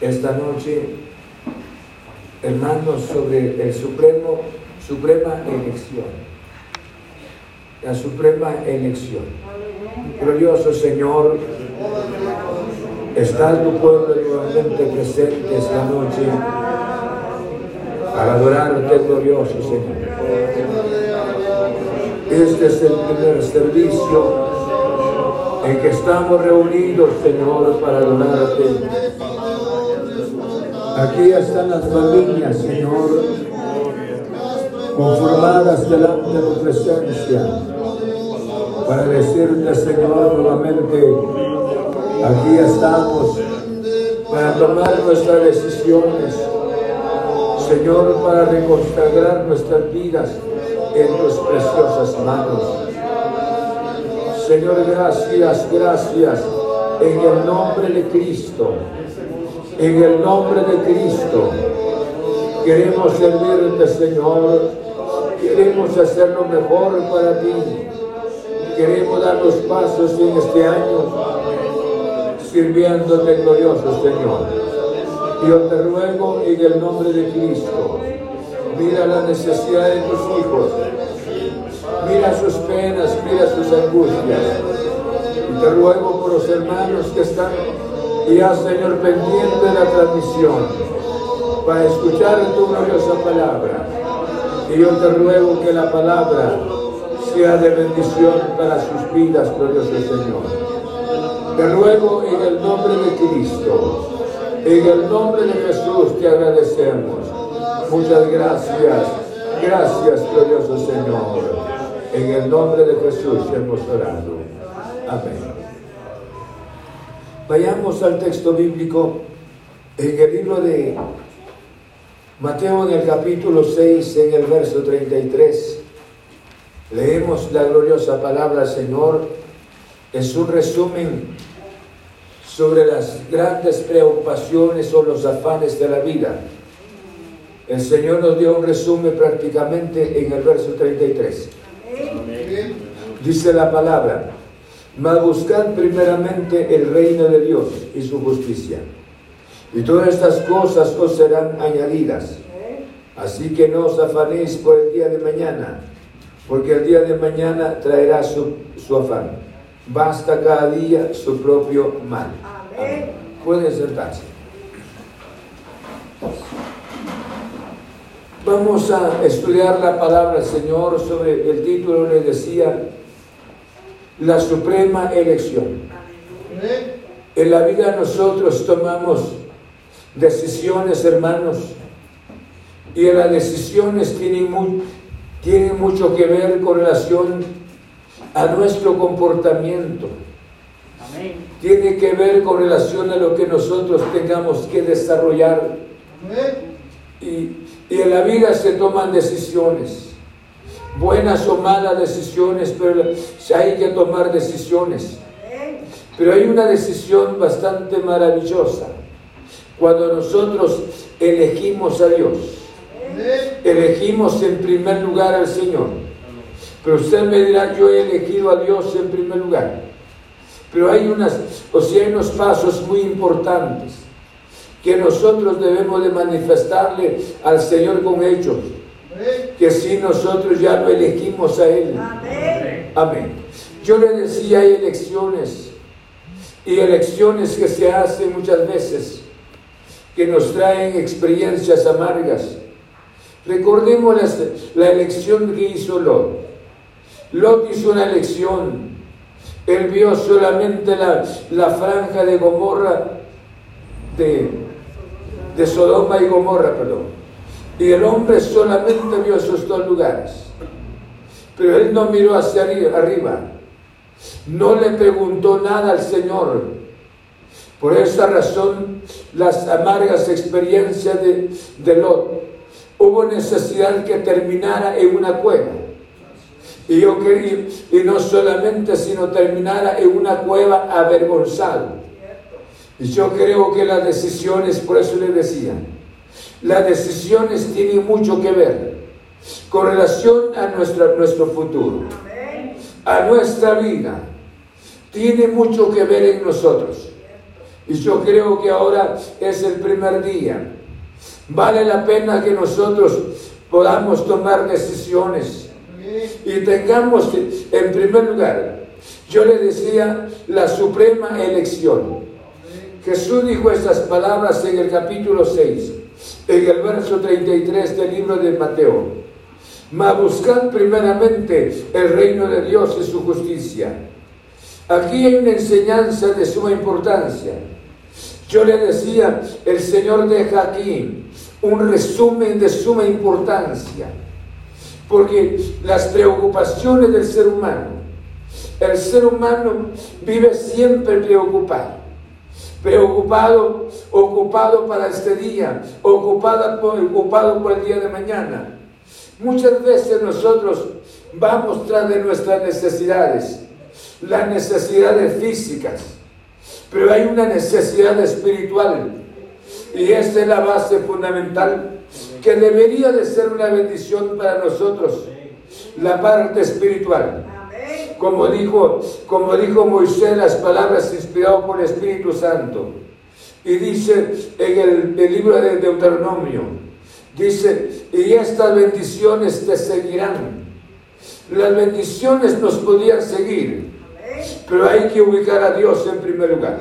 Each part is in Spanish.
esta noche, hermanos, sobre el supremo, suprema elección. La suprema elección. Glorioso Señor, Está tu pueblo nuevamente presente esta noche para adorarte, glorioso Señor. Este es el primer servicio en que estamos reunidos, Señor, para adorarte. Aquí están las familias, Señor, conformadas delante de tu presencia, para decirte, Señor, nuevamente, Aquí estamos para tomar nuestras decisiones, Señor, para reconsagrar nuestras vidas en tus preciosas manos. Señor, gracias, gracias, en el nombre de Cristo, en el nombre de Cristo. Queremos servirte, Señor, queremos hacer lo mejor para ti. Queremos dar los pasos en este año sirviéndote glorioso Señor. Yo te ruego en el nombre de Cristo, mira la necesidad de tus hijos, mira sus penas, mira sus angustias. Y te ruego por los hermanos que están ya, Señor, pendiente la transmisión, para escuchar tu gloriosa palabra. Y yo te ruego que la palabra sea de bendición para sus vidas, glorioso Señor. Te ruego en el nombre de Cristo, en el nombre de Jesús te agradecemos. Muchas gracias, gracias glorioso Señor. En el nombre de Jesús hemos orado. Amén. Vayamos al texto bíblico en el libro de Mateo en el capítulo 6, en el verso 33. Leemos la gloriosa palabra Señor. Es un resumen sobre las grandes preocupaciones o los afanes de la vida. El Señor nos dio un resumen prácticamente en el verso 33. Dice la palabra, mas buscad primeramente el reino de Dios y su justicia. Y todas estas cosas os serán añadidas. Así que no os afanéis por el día de mañana, porque el día de mañana traerá su, su afán. Basta cada día su propio mal. Amén. Pueden sentarse. Vamos a estudiar la palabra del Señor sobre el título, le decía, la suprema elección. En la vida nosotros tomamos decisiones, hermanos, y en las decisiones tienen, mu- tienen mucho que ver con relación a nuestro comportamiento. Amén. Tiene que ver con relación a lo que nosotros tengamos que desarrollar. Y, y en la vida se toman decisiones, buenas o malas decisiones, pero hay que tomar decisiones. Pero hay una decisión bastante maravillosa cuando nosotros elegimos a Dios, elegimos en primer lugar al Señor. Pero usted me dirá, yo he elegido a Dios en primer lugar. Pero hay unas, o sea, hay unos pasos muy importantes que nosotros debemos de manifestarle al Señor con hechos, que si nosotros ya lo elegimos a Él. Amén. Amén. Yo le decía, hay elecciones y elecciones que se hacen muchas veces que nos traen experiencias amargas. Recordemos la elección que hizo Lot. Lot hizo una elección. Él vio solamente la, la franja de Gomorra, de, de Sodoma y Gomorra, perdón. Y el hombre solamente vio esos dos lugares. Pero él no miró hacia arri- arriba. No le preguntó nada al Señor. Por esa razón, las amargas experiencias de, de Lot, hubo necesidad que terminara en una cueva. Y yo quería, y no solamente, sino terminara en una cueva avergonzado. Y yo creo que las decisiones, por eso le decía, las decisiones tienen mucho que ver con relación a nuestro futuro a nuestra vida tiene mucho que ver en nosotros. Y yo creo que ahora es el primer día. Vale la pena que nosotros podamos tomar decisiones y tengamos en primer lugar, yo le decía, la suprema elección. Jesús dijo estas palabras en el capítulo 6, en el verso 33 del libro de Mateo. Mas buscad primeramente el reino de Dios y su justicia. Aquí hay una enseñanza de suma importancia. Yo le decía, el Señor deja aquí un resumen de suma importancia, porque las preocupaciones del ser humano, el ser humano vive siempre preocupado, preocupado, ocupado para este día, ocupado por, el día de mañana. Muchas veces nosotros vamos tras de nuestras necesidades, las necesidades físicas, pero hay una necesidad espiritual y esta es la base fundamental que debería de ser una bendición para nosotros, la parte espiritual. Como dijo, como dijo Moisés, las palabras inspiradas por el Espíritu Santo. Y dice en el, el libro de Deuteronomio, dice, y estas bendiciones te seguirán. Las bendiciones nos podían seguir, pero hay que ubicar a Dios en primer lugar.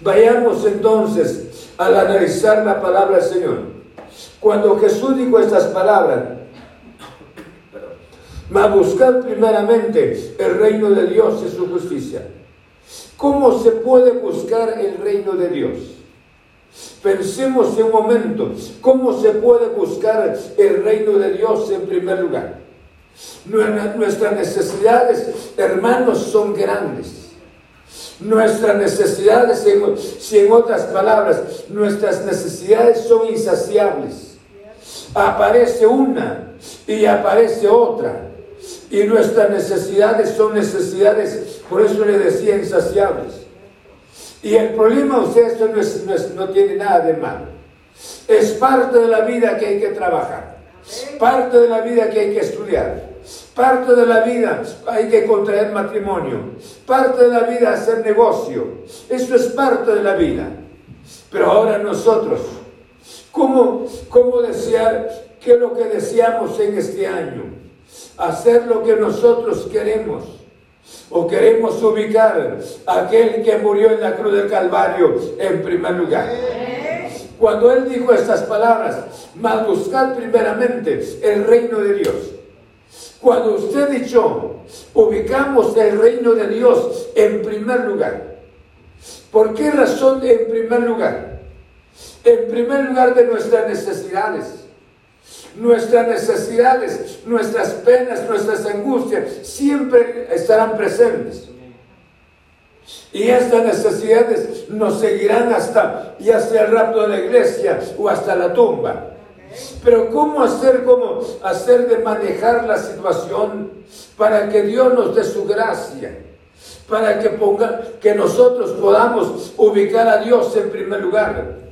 Vayamos entonces al analizar la palabra del Señor. Cuando Jesús dijo estas palabras, mas buscar primeramente el reino de Dios y su justicia. ¿Cómo se puede buscar el reino de Dios? Pensemos en un momento, ¿cómo se puede buscar el reino de Dios en primer lugar? Nuestra- Nuestras necesidades, hermanos, son grandes. Nuestras necesidades, si en otras palabras, nuestras necesidades son insaciables. Aparece una y aparece otra. Y nuestras necesidades son necesidades, por eso le decía insaciables. Y el problema, usted, esto no, es- no es- no tiene nada de malo. Es parte de la vida que hay que trabajar. Parte de la vida que hay que estudiar. Parte de la vida hay que contraer matrimonio. Parte de la vida hacer negocio. Eso es parte de la vida. Pero ahora nosotros ¿Cómo, cómo desear qué es lo que deseamos en este año? Hacer lo que nosotros queremos. O queremos ubicar a aquel que murió en la cruz del Calvario en primer lugar. Cuando él dijo estas palabras, mas buscad primeramente el reino de Dios. Cuando usted dicho, ubicamos el reino de Dios en primer lugar. ¿Por qué razón en primer lugar? En primer lugar de nuestras necesidades. Nuestras necesidades, nuestras penas, nuestras angustias siempre estarán presentes. Y estas necesidades nos seguirán hasta, ya sea el rapto de la iglesia o hasta la tumba. Pero ¿cómo hacer, cómo hacer de manejar la situación para que Dios nos dé su gracia? Para que, ponga, que nosotros podamos ubicar a Dios en primer lugar.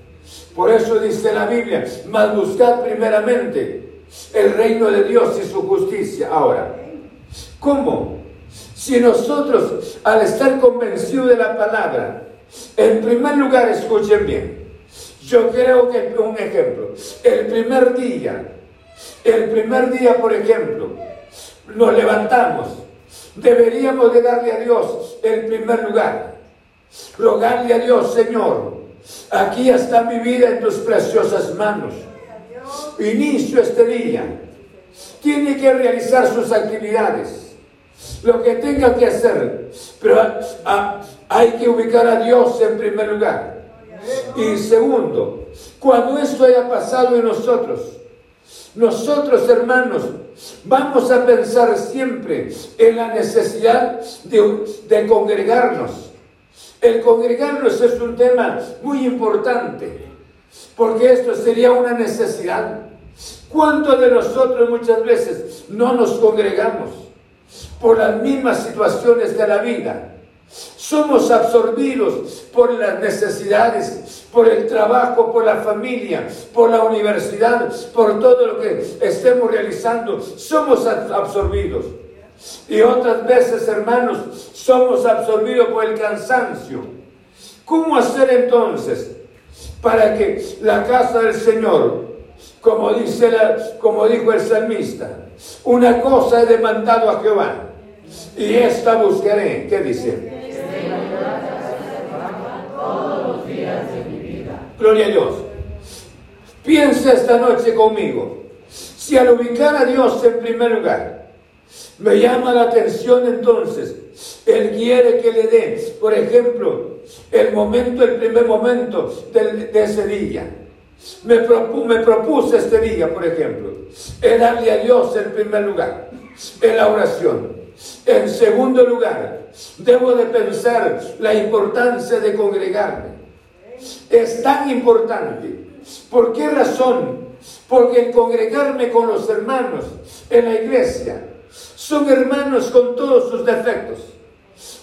Por eso dice la Biblia, mas buscad primeramente el reino de Dios y su justicia. Ahora, ¿cómo? Si nosotros, al estar convencidos de la palabra, en primer lugar, escuchen bien, yo creo que un ejemplo, el primer día, el primer día, por ejemplo, nos levantamos, deberíamos de darle a Dios el primer lugar, rogarle a Dios, Señor, aquí está mi vida en tus preciosas manos. Inicio este día. Tiene que realizar sus actividades, lo que tenga que hacer, pero hay que ubicar a Dios en primer lugar. Y segundo, cuando esto haya pasado en nosotros, nosotros hermanos, vamos a pensar siempre en la necesidad de, congregarnos. El congregarnos es un tema muy importante, porque esto sería una necesidad. ¿Cuántos de nosotros muchas veces no nos congregamos por las mismas situaciones de la vida? Somos absorbidos por las necesidades, por el trabajo, por la familia, por la universidad, por todo lo que estemos realizando. Somos absorbidos. Y otras veces, hermanos, somos absorbidos por el cansancio. ¿Cómo hacer entonces para que la casa del Señor, como, dice la, como dijo el salmista, una cosa he demandado a Jehová y esta buscaré? ¿Qué dice? Gloria a Dios. Piensa esta noche conmigo. Si al ubicar a Dios en primer lugar, me llama la atención entonces, Él quiere que le dé, por ejemplo, el momento, el primer momento de, ese día. Me, me propuse este día, por ejemplo, el darle a Dios en primer lugar, en la oración. En segundo lugar, debo de pensar la importancia de congregarme es tan importante. ¿Por qué razón? Porque el congregarme con los hermanos en la iglesia son hermanos con todos sus defectos,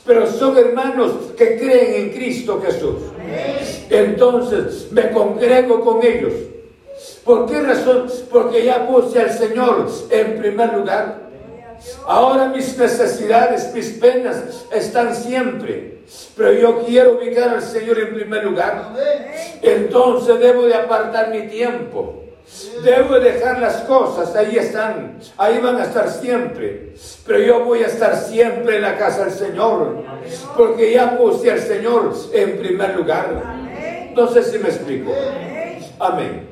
pero son hermanos que creen en Cristo Jesús. Entonces me congrego con ellos. ¿Por qué razón? Porque ya puse al Señor en primer lugar. Ahora mis necesidades, mis penas están siempre. Pero yo quiero ubicar al Señor en primer lugar. Entonces debo de apartar mi tiempo. Debo dejar las cosas, ahí están, ahí van a estar siempre. Pero yo voy a estar siempre en la casa del Señor, porque ya puse al Señor en primer lugar. No sé si me explico. Amén.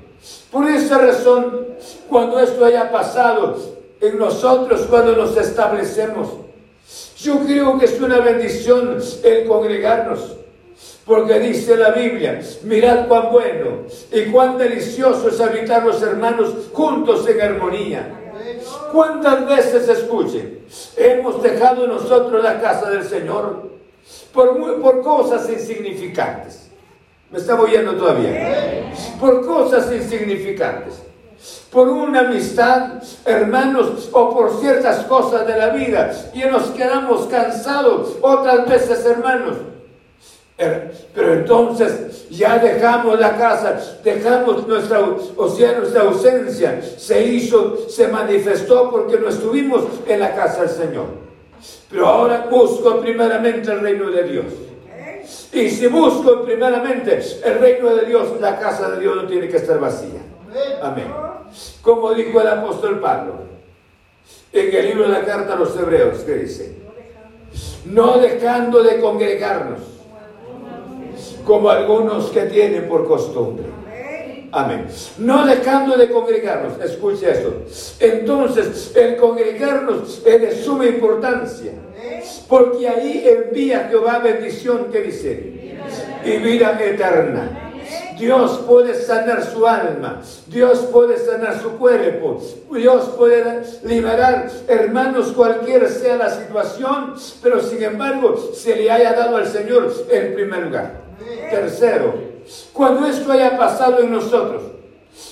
Por esa razón, cuando esto haya pasado, en nosotros cuando nos establecemos. Yo creo que es una bendición el congregarnos. Porque dice la Biblia, mirad cuán bueno y cuán delicioso es habitar los hermanos juntos en armonía. ¿Cuántas veces escuchen? Hemos dejado nosotros la casa del Señor por, por cosas insignificantes. ¿Me está oyendo todavía? Por cosas insignificantes por una amistad, hermanos, o por ciertas cosas de la vida, y nos quedamos cansados otras veces, hermanos. Pero entonces ya dejamos la casa, dejamos nuestra, o sea, nuestra ausencia, se hizo, se manifestó porque no estuvimos en la casa del Señor. Pero ahora busco primeramente el reino de Dios. Y si busco primeramente el reino de Dios, la casa de Dios no tiene que estar vacía. Amén. Como dijo el apóstol Pablo en el libro de la carta a los hebreos, que dice, no dejando de congregarnos, como algunos que tienen por costumbre. Amén. No dejando de congregarnos, escuche esto. Entonces, el congregarnos es de suma importancia, porque ahí envía Jehová bendición que dice, y vida eterna. Dios puede sanar su alma, Dios puede sanar su cuerpo, Dios puede liberar, hermanos, cualquiera sea la situación, pero sin embargo se le haya dado al Señor en primer lugar. Tercero, cuando esto haya pasado en nosotros,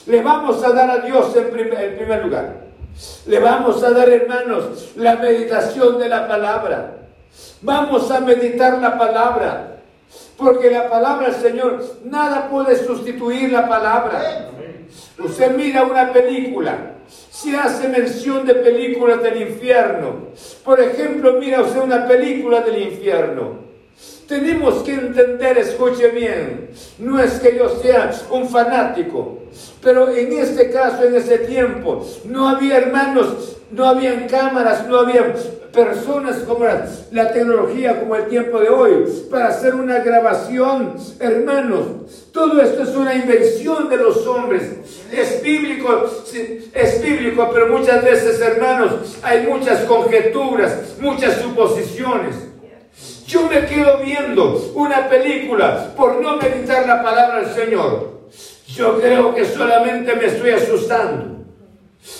le vamos a dar a Dios en primer, primer lugar. Le vamos a dar, hermanos, la meditación de la palabra. Vamos a meditar la palabra. Porque la palabra Señor, nada puede sustituir la palabra. Usted mira una película, si hace mención de películas del infierno. Por ejemplo, mira usted una película del infierno. Tenemos que entender, escuche bien, no es que yo sea un fanático, pero en este caso, en ese tiempo, no había hermanos, no habían cámaras, no había personas como la, tecnología, como el tiempo de hoy, para hacer una grabación, hermanos. Todo esto es una invención de los hombres. Es bíblico, es bíblico, pero muchas veces, hermanos, hay muchas conjeturas, muchas suposiciones. Yo me quedo viendo una película por no meditar la palabra del Señor. Yo creo que solamente me estoy asustando.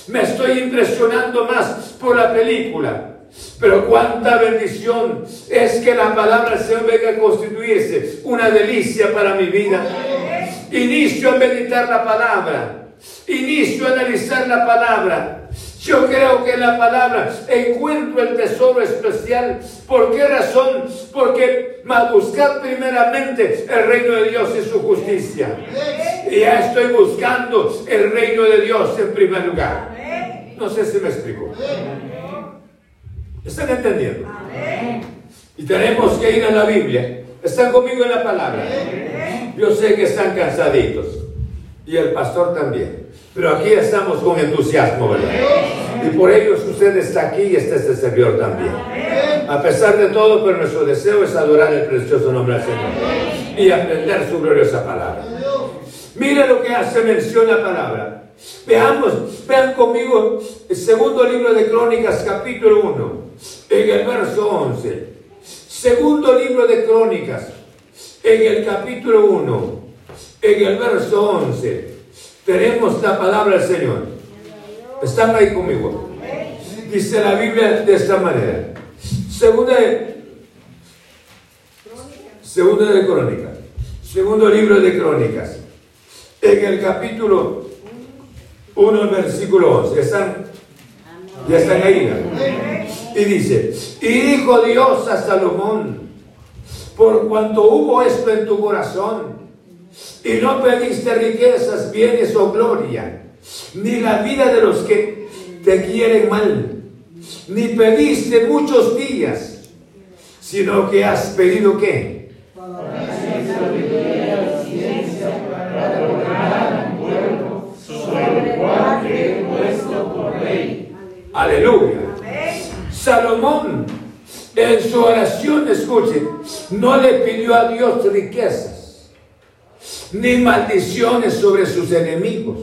Me estoy impresionando más por la película. Pero cuánta bendición es que la palabra del Señor venga a constituirse una delicia para mi vida. Inicio a meditar la palabra. Inicio a analizar la palabra. Yo creo que en la palabra encuentro el tesoro especial. ¿Por qué razón? Porque buscar primeramente el reino de Dios y su justicia. Y ya estoy buscando el reino de Dios en primer lugar. No sé si me explico. ¿Están entendiendo? Y tenemos que ir a la Biblia. ¿Están conmigo en la palabra? Yo sé que están cansaditos. Y el pastor también. Pero aquí estamos con entusiasmo, ¿verdad? Y por ello usted está aquí y está este servidor también. A pesar de todo, pero nuestro deseo es adorar el precioso nombre del Señor y aprender su gloriosa palabra. Mire lo que hace mención la palabra. Veamos, vean conmigo el segundo libro de Crónicas, capítulo 1, en el verso 11. Segundo libro de Crónicas, en el capítulo 1, en el verso 11 tenemos la palabra del Señor. ¿Están ahí conmigo? Dice la Biblia de esta manera. Segunda segunda de Crónicas. Segundo libro de Crónicas. En el capítulo 1, versículo 11. ¿Están? Ya están ahí. Y dice, y dijo Dios a Salomón, por cuanto hubo esto en tu corazón, y no pediste riquezas, bienes o gloria, ni la vida de los que te quieren mal, ni pediste muchos días, sino que has pedido qué? Aleluya. Salomón en su oración, escuche, no le pidió a Dios riquezas ni maldiciones sobre sus enemigos.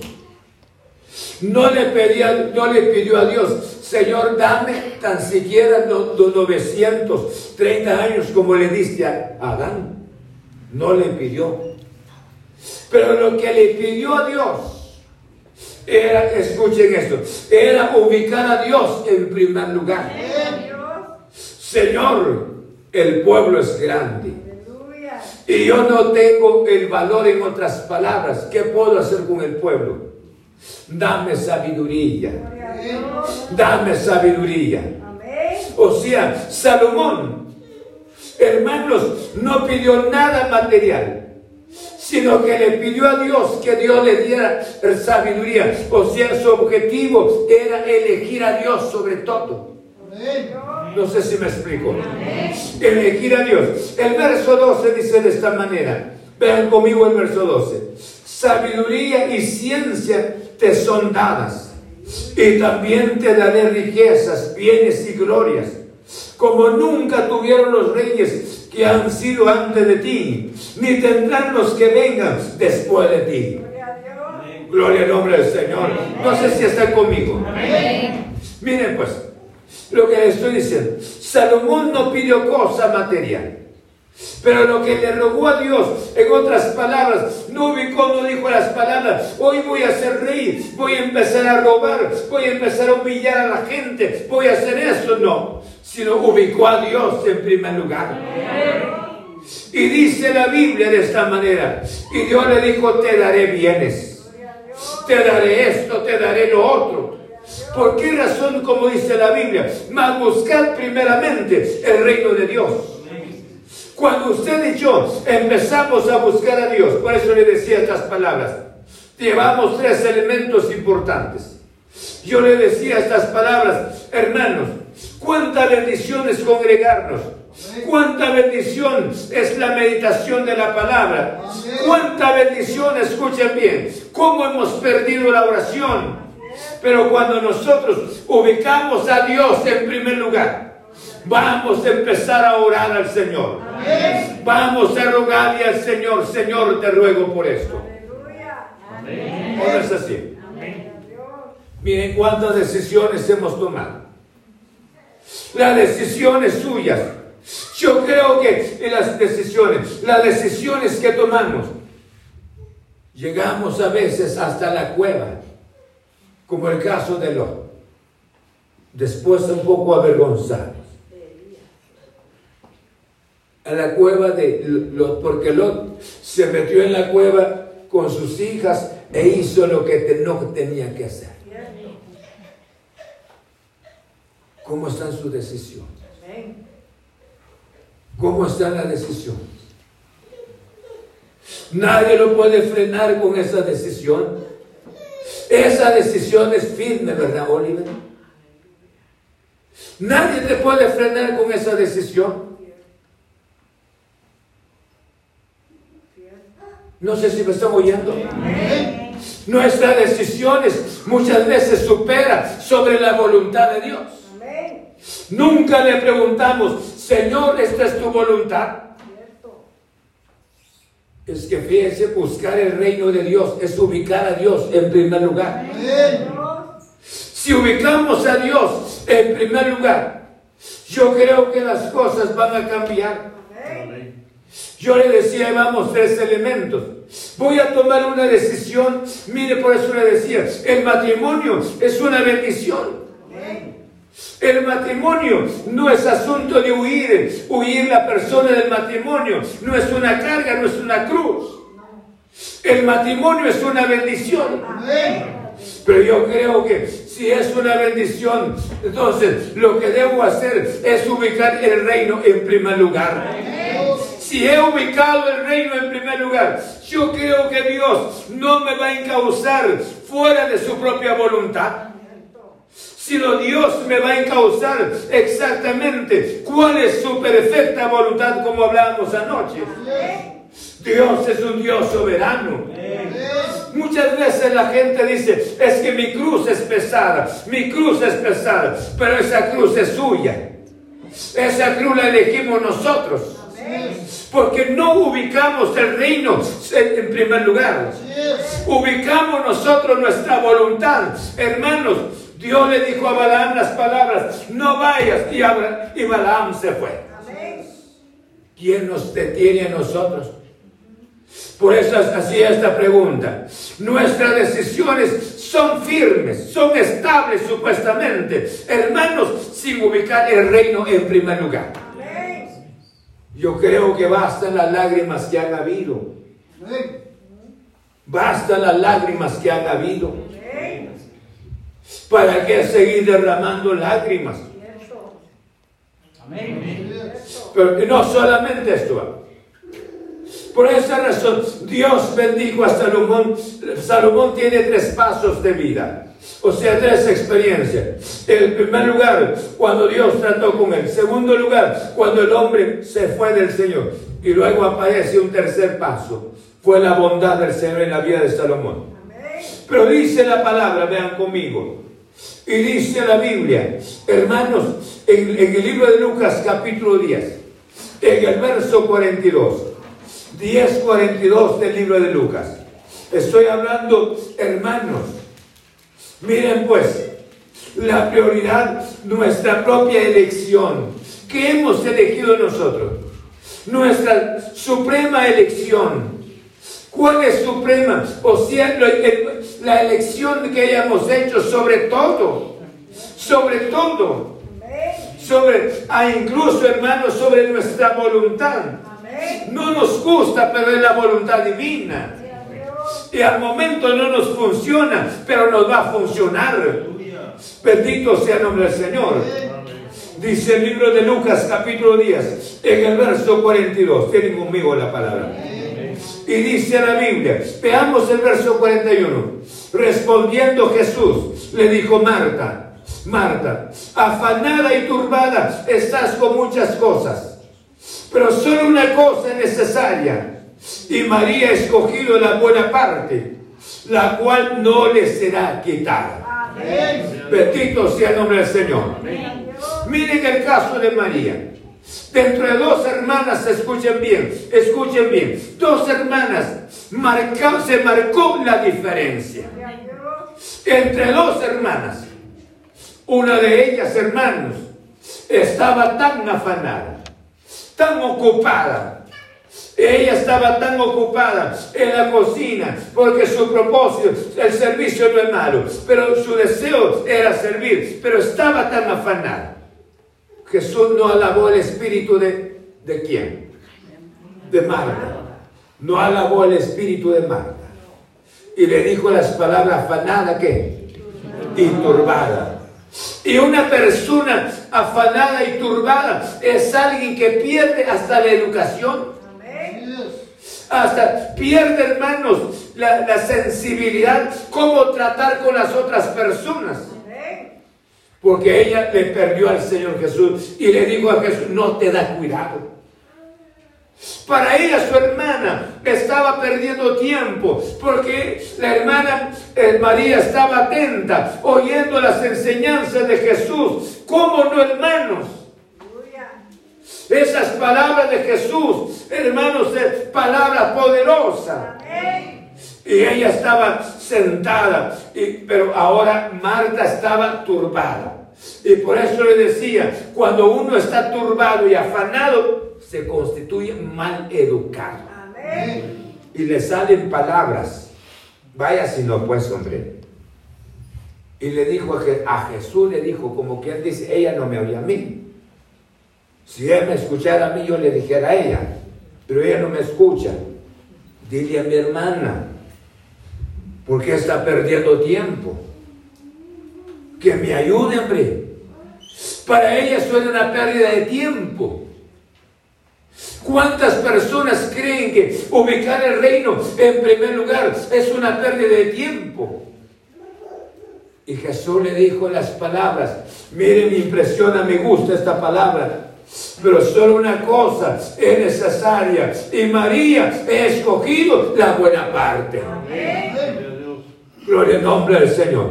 No le, pedía, no le pidió a Dios, Señor, dame tan siquiera los 930 años como le diste a Adán. No le pidió. Pero lo que le pidió a Dios era, escuchen esto, era ubicar a Dios en primer lugar. Señor, el pueblo es grande y yo no tengo el valor en otras palabras, ¿qué puedo hacer con el pueblo? Dame sabiduría. Dame sabiduría. O sea, Salomón, hermanos, no pidió nada material, sino que le pidió a Dios que Dios le diera sabiduría. O sea, su objetivo era elegir a Dios sobre todo. No sé si me explico. Elegir a Dios. El verso 12 dice de esta manera. Vean conmigo el verso 12. Sabiduría y ciencia te son dadas. Y también te daré riquezas, bienes y glorias, como nunca tuvieron los reyes que han sido antes de ti, ni tendrán los que vengan después de ti. Gloria al nombre del Señor. No sé si están conmigo. Miren pues, lo que les estoy. Salomón no pidió cosa material. Pero lo que le rogó a Dios, en otras palabras, no ubicó, no dijo las palabras, hoy voy a ser rey, voy a empezar a robar, voy a empezar a humillar a la gente, voy a hacer eso, no, sino ubicó a Dios en primer lugar. Y dice la Biblia de esta manera, y Dios le dijo, te daré bienes, te daré esto, te daré lo otro. ¿Por qué razón, como dice la Biblia? Más buscar primeramente el reino de Dios. Cuando usted y yo empezamos a buscar a Dios, por eso le decía estas palabras, llevamos tres elementos importantes. Yo le decía estas palabras, hermanos, cuánta bendición es congregarnos. Cuánta bendición es la meditación de la palabra. Cuánta bendición, escuchen bien, cómo hemos perdido la oración. Pero cuando nosotros ubicamos a Dios en primer lugar, vamos a empezar a orar al Señor. Vamos a rogarle al Señor, Señor, te ruego por esto. ¿O no es así? Miren cuántas decisiones hemos tomado. Las decisiones suyas. Yo creo que en las decisiones, las decisiones que tomamos, llegamos a veces hasta la cueva, como el caso de Lot. Después un poco avergonzados. A la cueva de Lot, porque Lot se metió en la cueva con sus hijas e hizo lo que no tenía que hacer. ¿Cómo están sus decisiones? ¿Cómo están las decisiones? Nadie lo puede frenar con esa decisión. Esa decisión es firme, ¿verdad, Oliver? Nadie te puede frenar con esa decisión. No sé si me están oyendo. Nuestras decisiones muchas veces superan sobre la voluntad de Dios. Nunca le preguntamos, Señor, ¿esta es tu voluntad? Es que fíjense, buscar el reino de Dios es ubicar a Dios en primer lugar. Si ubicamos a Dios en primer lugar, yo creo que las cosas van a cambiar. Yo le decía, vamos, tres elementos. Voy a tomar una decisión. Mire, por eso le decía, el matrimonio es una bendición. El matrimonio no es asunto de huir, huir la persona del matrimonio. No es una carga, no es una cruz. El matrimonio es una bendición. Pero yo creo que si es una bendición, entonces lo que debo hacer es ubicar el reino en primer lugar. Si he ubicado el reino en primer lugar, yo creo que Dios no me va a encauzar fuera de su propia voluntad sino Dios me va a encauzar exactamente cuál es su perfecta voluntad como hablábamos anoche. Dios es un Dios soberano. Muchas veces la gente dice, es que mi cruz es pesada, mi cruz es pesada, pero esa cruz es suya. Esa cruz la elegimos nosotros. Porque no ubicamos el reino en primer lugar. Ubicamos nosotros nuestra voluntad. Hermanos, Dios le dijo a Balaam las palabras, no vayas. Y, y Balaam se fue. ¿Quién nos detiene a nosotros? Por eso hacía esta pregunta. Nuestras decisiones son firmes, son estables supuestamente. Hermanos, sin ubicar el reino en primer lugar. Yo creo que bastan las lágrimas que han habido. Bastan las lágrimas que han habido. ¿Para qué seguir derramando lágrimas? Pero no solamente esto. Por esa razón, Dios bendijo a Salomón. Salomón tiene tres pasos de vida. O sea, tres experiencias. En primer lugar, cuando Dios trató con él. En segundo lugar, cuando el hombre se fue del Señor. Y luego aparece un tercer paso. Fue la bondad del Señor en la vida de Salomón. Pero dice la palabra, vean conmigo. Y dice la Biblia, hermanos, en, el libro de Lucas capítulo 10, en el verso 42. 10.42 del libro de Lucas. Estoy hablando, hermanos. Miren pues, la prioridad, nuestra propia elección. ¿Qué hemos elegido nosotros? Nuestra suprema elección. ¿Cuál es suprema? O sea, la elección que hayamos hecho sobre todo. Sobre todo. Sobre, a incluso hermanos, sobre nuestra voluntad. No nos gusta, pero es la voluntad divina. Y al momento no nos funciona, pero nos va a funcionar. Bendito sea el nombre del Señor. Dice el libro de Lucas capítulo 10, en el verso 42. Tienen conmigo la palabra. Y dice la Biblia, veamos el verso 41. Respondiendo Jesús, le dijo Marta, Marta, afanada y turbada estás con muchas cosas pero solo una cosa es necesaria. Y María ha escogido la buena parte, la cual no le será quitada. Bendito sea el nombre del Señor. Miren el caso de María. Dentro de dos hermanas, escuchen bien, escuchen bien, dos hermanas se marcó la diferencia. Entre dos hermanas, una de ellas, hermanos, estaba tan afanada tan ocupada. Ella estaba tan ocupada en la cocina porque su propósito, el servicio no es malo, pero su deseo era servir, pero estaba tan afanada. Jesús no alabó el espíritu de, ¿de quién? De Marta. No alabó el espíritu de Marta. Y le dijo las palabras afanada que y turbada. Y una persona afanada y turbada es alguien que pierde hasta la educación. Hasta pierde, hermanos, la, sensibilidad, cómo tratar con las otras personas. Porque ella le perdió al Señor Jesús y le dijo a Jesús, no te da cuidado. Para ella, su hermana, estaba perdiendo tiempo porque la hermana eh, María estaba atenta, oyendo las enseñanzas de Jesús. ¿Cómo no, hermanos? Esas palabras de Jesús, hermanos, palabras poderosas. Y ella estaba sentada, pero ahora Marta estaba turbada. Y por eso le decía, cuando uno está turbado y afanado, se constituye mal educado. Y le salen palabras. Vaya si no, pues, hombre. Y le dijo a, Jesús, le dijo, como quien dice, ella no me oye a mí. Si él me escuchara a mí, yo le dijera a ella, pero ella no me escucha. Dile a mi hermana, porque está perdiendo tiempo. Que me ayude, hombre. Para ella suena una pérdida de tiempo. ¿Cuántas personas creen que ubicar el reino en primer lugar es una pérdida de tiempo? Y Jesús le dijo las palabras, miren, me impresiona, me gusta esta palabra, pero solo una cosa es necesaria. Y María ha escogido la buena parte. Gloria al nombre del Señor.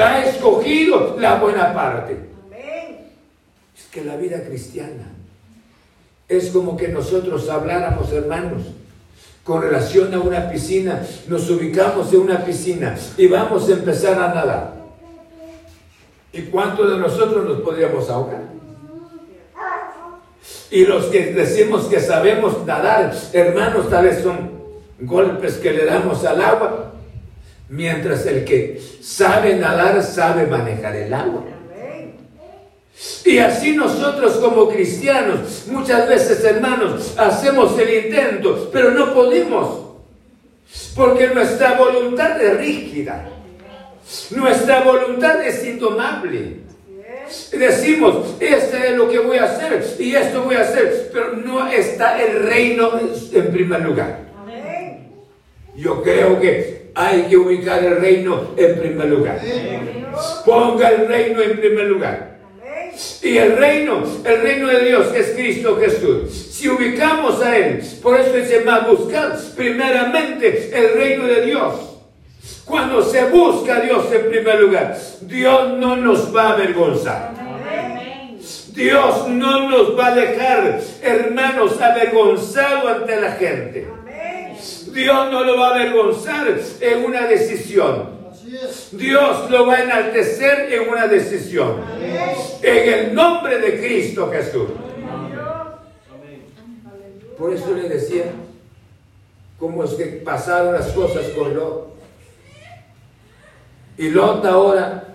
Ha escogido la buena parte. Es que la vida cristiana es como que nosotros habláramos, hermanos, con relación a una piscina, nos ubicamos en una piscina y vamos a empezar a nadar. ¿Y cuántos de nosotros nos podríamos ahogar? Y los que decimos que sabemos nadar, hermanos, tal vez son golpes que le damos al agua, mientras el que sabe nadar sabe manejar el agua. Y así nosotros como cristianos, muchas veces hermanos, hacemos el intento, pero no podemos. Porque nuestra voluntad es rígida. Nuestra voluntad es indomable. Decimos, este es lo que voy a hacer y esto voy a hacer, pero no está el reino en primer lugar. Yo creo que hay que ubicar el reino en primer lugar. Ponga el reino en primer lugar. Y el reino, el reino de Dios es Cristo Jesús. Si ubicamos a Él, por eso dice más, buscar primeramente el reino de Dios. Cuando se busca a Dios en primer lugar, Dios no nos va a avergonzar. Dios no nos va a dejar, hermanos, avergonzados ante la gente. Dios no lo va a avergonzar en una decisión. Dios lo va a enaltecer en una decisión. En el nombre de Cristo Jesús. Por eso le decía, cómo es que pasaron las cosas con Lot. Y Lot ahora,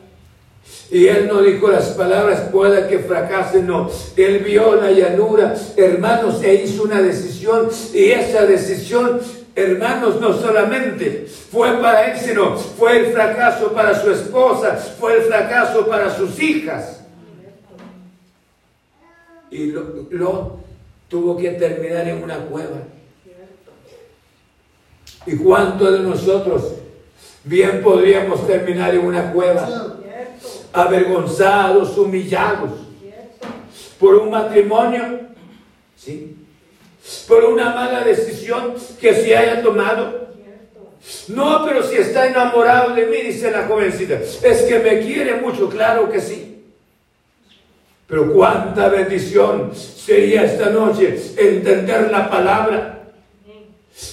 y él no dijo las palabras, pueda que fracase, no. Él vio la llanura, hermanos, e hizo una decisión, y esa decisión, hermanos, no solamente fue para él, sino fue el fracaso para su esposa, fue el fracaso para sus hijas. Y Lot tuvo que terminar en una cueva. ¿Y cuántos de nosotros Bien podríamos terminar en una cueva, avergonzados, humillados, por un matrimonio, ¿sí? Por una mala decisión que se haya tomado. No, pero si está enamorado de mí, dice la jovencita, es que me quiere mucho, claro que sí. Pero cuánta bendición sería esta noche entender la palabra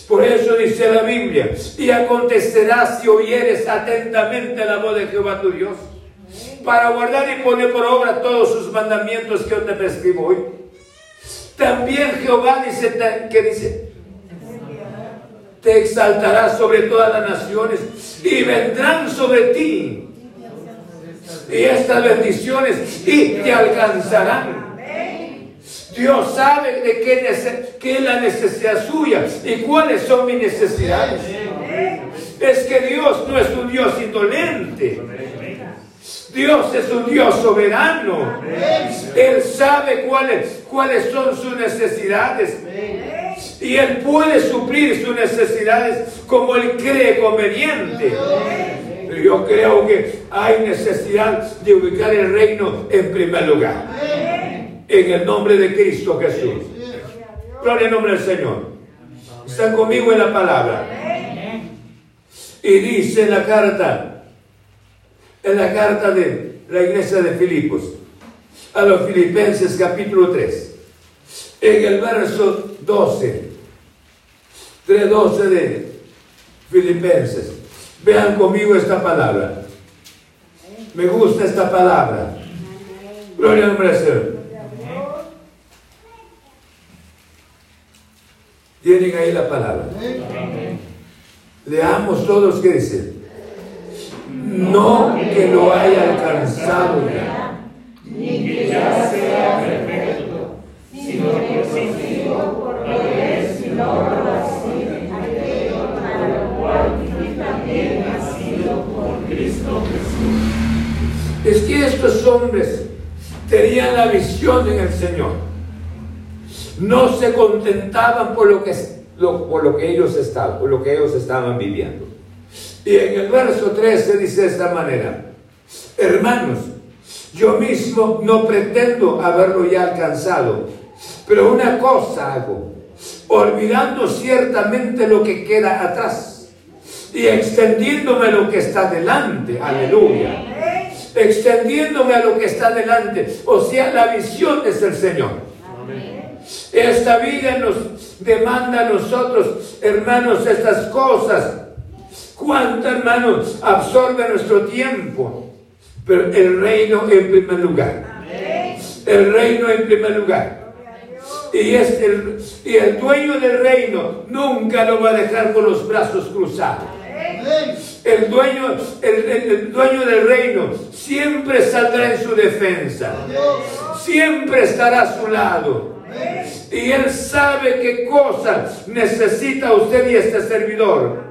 por eso dice la Biblia, y acontecerá si oyeres atentamente la voz de Jehová tu Dios, para guardar y poner por obra todos sus mandamientos que yo te prescribo hoy. También Jehová dice, que dice, te exaltará sobre todas las naciones y vendrán sobre ti. Y estas bendiciones y te alcanzarán Dios sabe de qué, es la necesidad suya y cuáles son mis necesidades. Es que Dios no es un Dios indolente. Dios es un Dios soberano. Él sabe cuáles, cuáles son sus necesidades. Y Él puede suplir sus necesidades como Él cree conveniente. Pero yo creo que hay necesidad de ubicar el reino en primer lugar en el nombre de Cristo Jesús. Gloria al nombre del Señor. Están conmigo en la palabra. Y dice en la carta, en la carta de la iglesia de Filipos, a los Filipenses capítulo 3, en el verso 12, 3.12 de Filipenses. Vean conmigo esta palabra. Me gusta esta palabra. Gloria al nombre del Señor. Tienen ahí la palabra. Leamos todos que dice. No que lo haya alcanzado ya, ni que ya sea perfecto, sino que por lo es y no lo así, aquello para lo cual también ha sido por Cristo Jesús. Es que estos hombres tenían la visión en el Señor no se contentaban por lo que, por lo que, ellos, estaban, por lo que ellos estaban viviendo. Y en el verso 13 dice de esta manera, hermanos, yo mismo no pretendo haberlo ya alcanzado, pero una cosa hago, olvidando ciertamente lo que queda atrás y extendiéndome a lo que está delante, aleluya, extendiéndome a lo que está delante, o sea, la visión es el Señor. Esta vida nos demanda a nosotros, hermanos, estas cosas. ¿Cuánto, hermanos, absorbe nuestro tiempo? Pero el reino en primer lugar. El reino en primer lugar. Y, es el, y el dueño del reino nunca lo va a dejar con los brazos cruzados. El dueño, el, dueño del reino siempre saldrá en su defensa. Siempre estará a su lado. Y Él sabe qué cosas necesita usted y este servidor.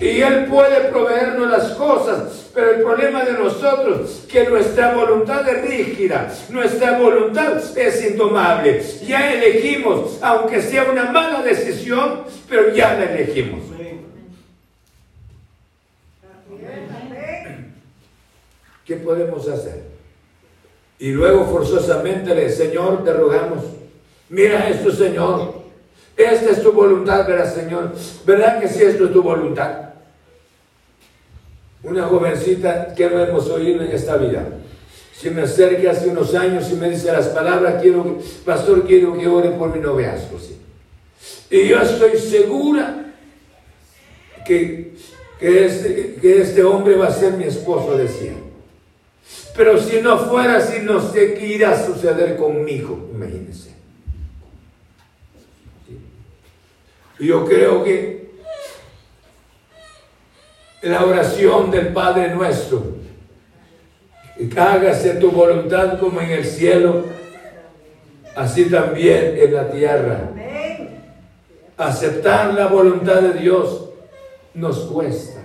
Y Él puede proveernos las cosas, pero el problema de nosotros que nuestra voluntad es rígida, nuestra voluntad es indomable. Ya elegimos, aunque sea una mala decisión, pero ya la elegimos. ¿Qué podemos hacer? Y luego forzosamente le, Señor, te rogamos, mira esto, Señor. Esta es tu voluntad, ¿verdad, Señor? ¿Verdad que sí esto es tu voluntad? Una jovencita que no hemos oído en esta vida. Si me acerca hace unos años y me dice las palabras, quiero, pastor, quiero que ore por mi noviazgo. ¿sí? Y yo estoy segura que, que, este, que este hombre va a ser mi esposo, decía. Pero si no fuera así, no sé qué irá a suceder conmigo, imagínense. Yo creo que la oración del Padre nuestro, hágase tu voluntad como en el cielo, así también en la tierra. Aceptar la voluntad de Dios nos cuesta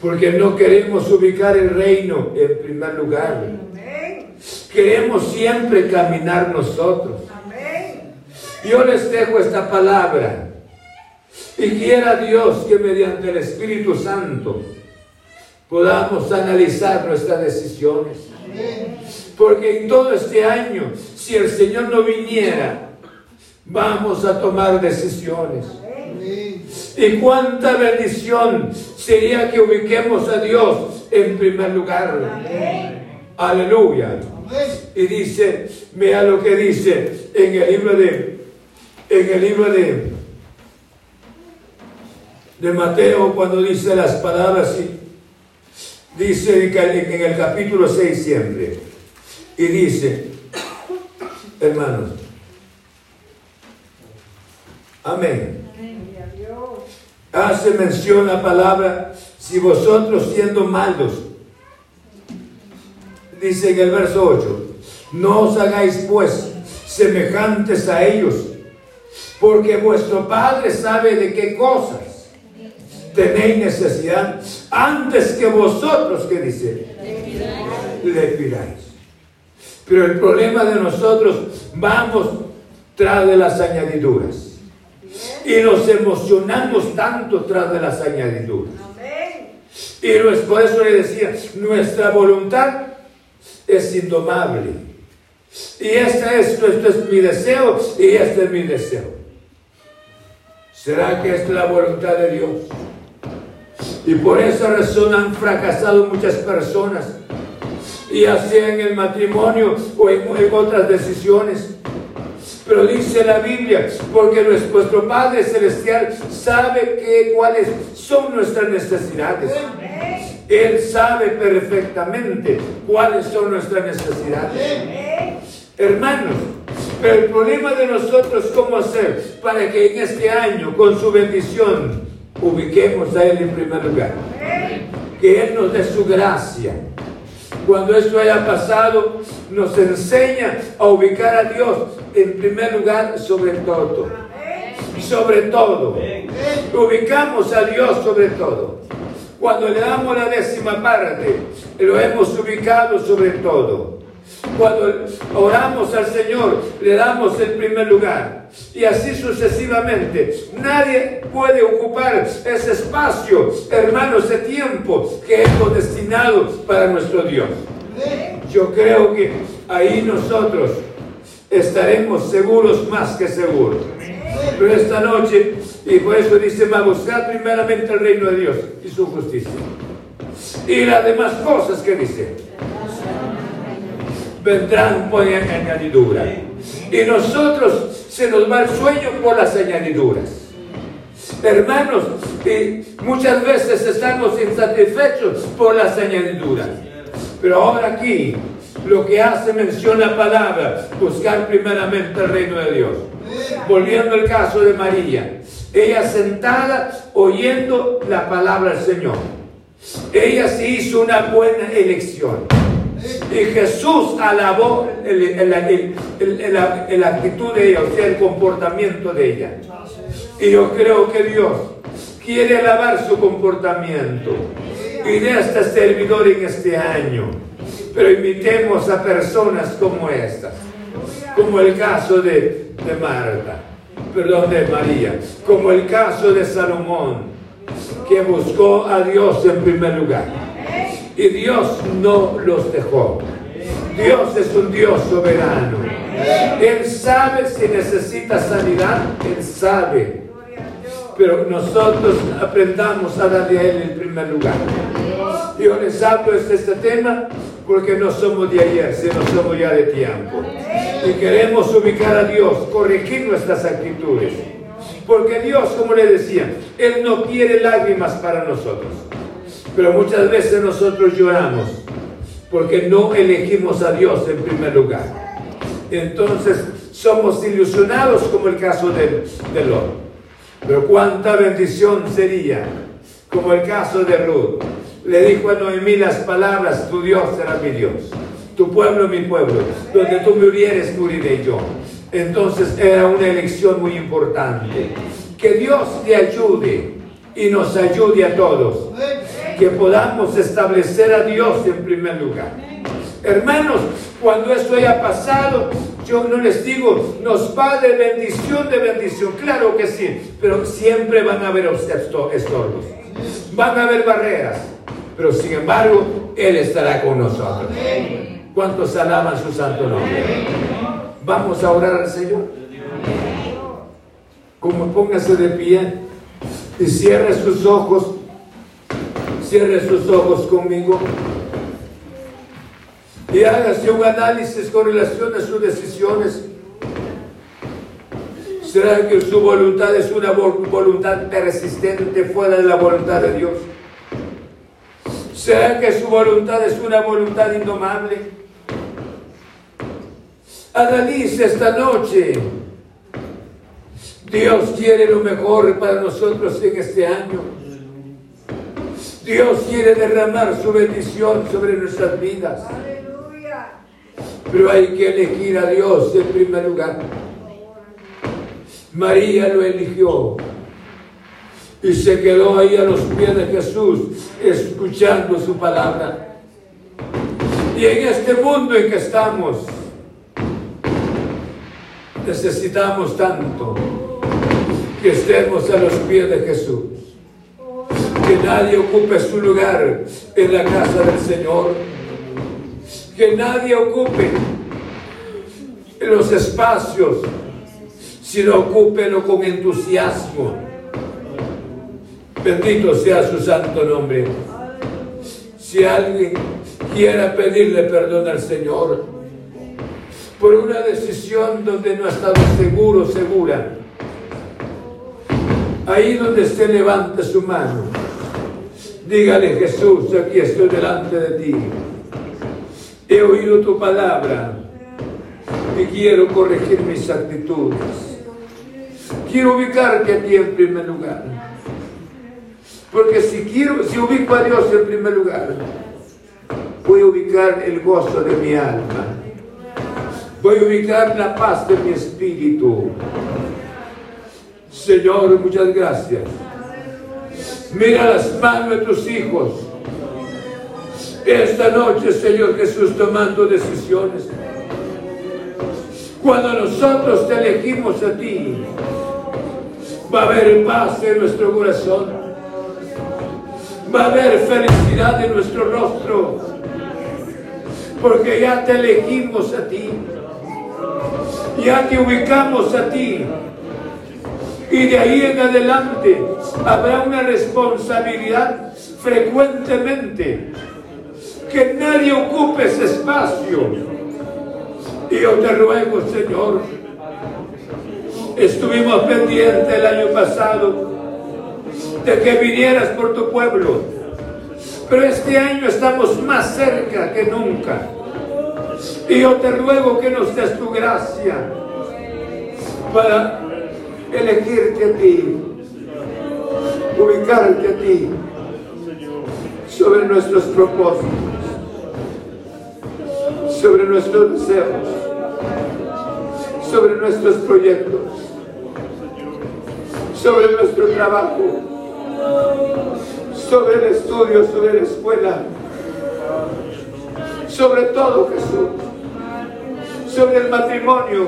porque no queremos ubicar el reino en primer lugar. Queremos siempre caminar nosotros. Yo les dejo esta palabra y quiera Dios que mediante el Espíritu Santo podamos analizar nuestras decisiones. Porque en todo este año, si el Señor no viniera, vamos a tomar decisiones. Y cuánta bendición sería que ubiquemos a Dios en primer lugar. Aleluya. Y dice, vea lo que dice en el libro de, en el libro de, de Mateo, cuando dice las palabras, dice en el capítulo 6 siempre, y dice, hermanos, amén. Hace mención la palabra, si vosotros siendo malos, dice en el verso 8, no os hagáis pues semejantes a ellos, porque vuestro Padre sabe de qué cosas tenéis necesidad antes que vosotros, ¿qué dice? Le pidáis. Pero el problema de nosotros, vamos tras de las añadiduras y nos emocionamos tanto tras de las añadiduras. Y por eso le decía, nuestra voluntad es indomable. Y este es, esto es mi deseo y este es mi deseo. ¿Será que es la voluntad de Dios? Y por esa razón han fracasado muchas personas, ya sea en el matrimonio o en otras decisiones. Pero dice la Biblia, porque nuestro Padre Celestial sabe que, cuáles son nuestras necesidades. Él sabe perfectamente cuáles son nuestras necesidades. Hermanos, pero el problema de nosotros, ¿cómo hacer para que en este año, con su bendición, ubiquemos a Él en primer lugar? Que Él nos dé su gracia cuando esto haya pasado, nos enseña a ubicar a Dios en primer lugar sobre todo. Sobre todo. Ubicamos a Dios sobre todo. Cuando le damos la décima parte, lo hemos ubicado sobre todo. Cuando oramos al Señor, le damos el primer lugar. Y así sucesivamente. Nadie puede ocupar ese espacio, hermano, ese tiempo que hemos destinado para nuestro Dios. Yo creo que ahí nosotros estaremos seguros más que seguros. Pero esta noche, y eso dice, va a buscar primeramente el reino de Dios y su justicia. Y las demás cosas que dice, vendrán por añadidura. Y nosotros se nos va el sueño por las añadiduras. Hermanos, y muchas veces estamos insatisfechos por las añadiduras. Pero ahora aquí, lo que hace mención la palabra, buscar primeramente el reino de Dios. Volviendo al caso de María, ella sentada oyendo la palabra del Señor. Ella se hizo una buena elección. Y Jesús alabó la actitud de ella, o sea, el comportamiento de ella. Y yo creo que Dios quiere alabar su comportamiento. Y de este servidor en este año. Pero invitemos a personas como estas, como el caso de, de Marta, perdón, de María, como el caso de Salomón, que buscó a Dios en primer lugar. Y Dios no los dejó. Dios es un Dios soberano. Él sabe si necesita sanidad, Él sabe. Pero nosotros aprendamos a darle a Él el primer lugar. Yo les hablo de este tema porque no somos de ayer, sino somos ya de tiempo. Y queremos ubicar a Dios, corregir nuestras actitudes. Porque Dios, como le decía, Él no quiere lágrimas para nosotros. Pero muchas veces nosotros lloramos porque no elegimos a Dios en primer lugar. Entonces somos ilusionados como el caso de, de Lot. Pero cuánta bendición sería como el caso de Ruth. Le dijo a Noemí las palabras, tu Dios será mi Dios, tu pueblo mi pueblo, donde tú me murieres, moriré yo. Entonces era una elección muy importante. Que Dios te ayude y nos ayude a todos. Que podamos establecer a Dios en primer lugar. Hermanos, cuando esto haya pasado, yo no les digo, nos va de bendición de bendición. Claro que sí, pero siempre van a haber estorbos. Van a haber barreras. Pero sin embargo, Él estará con nosotros. ¿Cuántos alaban su santo nombre? Vamos a orar al Señor. Como póngase de pie y cierre sus ojos. Cierre sus ojos conmigo. Y hágase un análisis con relación a sus decisiones. ¿Será que su voluntad es una voluntad persistente fuera de la voluntad de Dios? ¿Será que su voluntad es una voluntad indomable? Analice esta noche. Dios quiere lo mejor para nosotros en este año. Dios quiere derramar su bendición sobre nuestras vidas. Pero hay que elegir a Dios en primer lugar. María lo eligió y se quedó ahí a los pies de Jesús escuchando su palabra. Y en este mundo en que estamos, necesitamos tanto que estemos a los pies de Jesús. Que nadie ocupe su lugar en la casa del Señor. Que nadie ocupe los espacios, sino ocúpelo con entusiasmo. Bendito sea su santo nombre. Si alguien quiera pedirle perdón al Señor por una decisión donde no ha estado seguro, segura, Ahí donde esté, levante su mano. Dígale, Jesús, aquí estoy delante de ti. He oído tu palabra y quiero corregir mis actitudes. Quiero ubicarte a ti en primer lugar. Porque si quiero, si ubico a Dios en primer lugar, voy a ubicar el gozo de mi alma. Voy a ubicar la paz de mi espíritu. Señor, muchas gracias. Mira las manos de tus hijos. Esta noche, Señor Jesús, tomando decisiones. Cuando nosotros te elegimos a ti, va a haber paz en nuestro corazón. Va a haber felicidad en nuestro rostro. Porque ya te elegimos a ti. Ya te ubicamos a ti y de ahí en adelante habrá una responsabilidad frecuentemente. Que nadie ocupe ese espacio. Y yo te ruego, Señor, estuvimos pendientes el año pasado de que vinieras por tu pueblo. Pero este año estamos más cerca que nunca. Y yo te ruego que nos des tu gracia para elegirte a ti, ubicarte a ti sobre nuestros propósitos, sobre nuestros deseos, sobre nuestros proyectos, sobre nuestro trabajo, sobre el estudio, sobre la escuela, sobre todo Jesús, sobre el matrimonio,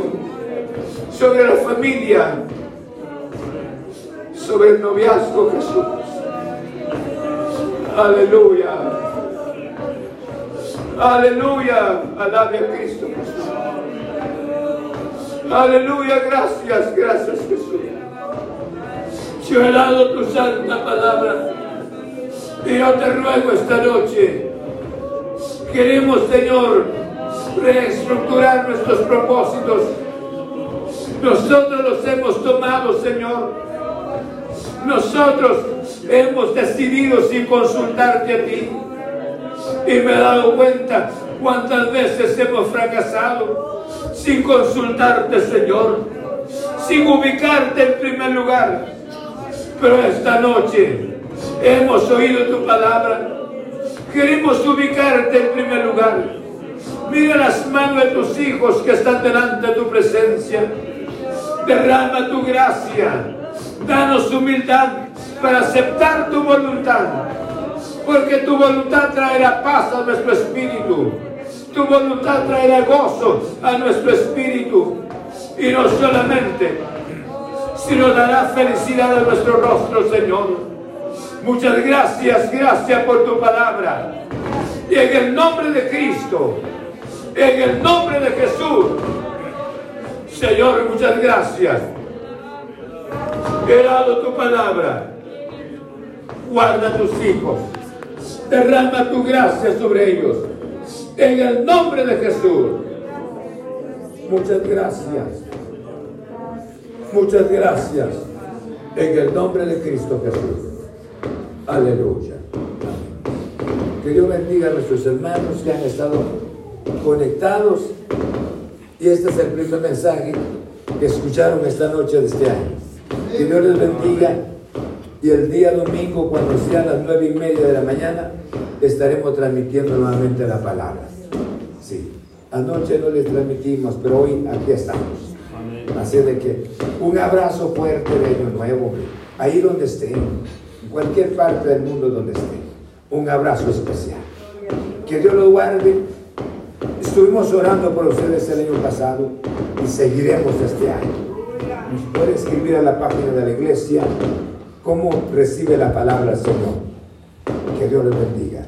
sobre la familia, sobre el noviazgo Jesús. Aleluya. Aleluya. Alabe a Cristo Jesús. Aleluya. Gracias, gracias Jesús. Yo he dado tu santa palabra. Y yo te ruego esta noche. Queremos, Señor, reestructurar nuestros propósitos. Nosotros los hemos tomado, Señor. Nosotros hemos decidido sin consultarte a ti. Y me he dado cuenta cuántas veces hemos fracasado sin consultarte, Señor, sin ubicarte en primer lugar. Pero esta noche hemos oído tu palabra. Queremos ubicarte en primer lugar. Mira las manos de tus hijos que están delante de tu presencia. Derrama tu gracia. Danos humildad para aceptar tu voluntad. Porque tu voluntad traerá paz a nuestro espíritu. Tu voluntad traerá gozo a nuestro espíritu. Y no solamente, sino dará felicidad a nuestro rostro, Señor. Muchas gracias, gracias por tu palabra. Y en el nombre de Cristo, en el nombre de Jesús, Señor, muchas gracias. He dado tu palabra. Guarda a tus hijos. Derrama tu gracia sobre ellos. En el nombre de Jesús. Muchas gracias. Muchas gracias. En el nombre de Cristo Jesús. Aleluya. Que Dios bendiga a nuestros hermanos que han estado conectados. Y este es el primer mensaje que escucharon esta noche de este año. Que Dios les bendiga. Y el día domingo, cuando sean las nueve y media de la mañana, estaremos transmitiendo nuevamente la palabra. Sí. Anoche no les transmitimos, pero hoy aquí estamos. Así de que un abrazo fuerte de Año Nuevo, ahí donde estén, en cualquier parte del mundo donde estén. Un abrazo especial. Que Dios los guarde. Estuvimos orando por ustedes el año pasado y seguiremos este año. Puede escribir a la página de la iglesia cómo recibe la palabra el Señor. Que Dios les bendiga.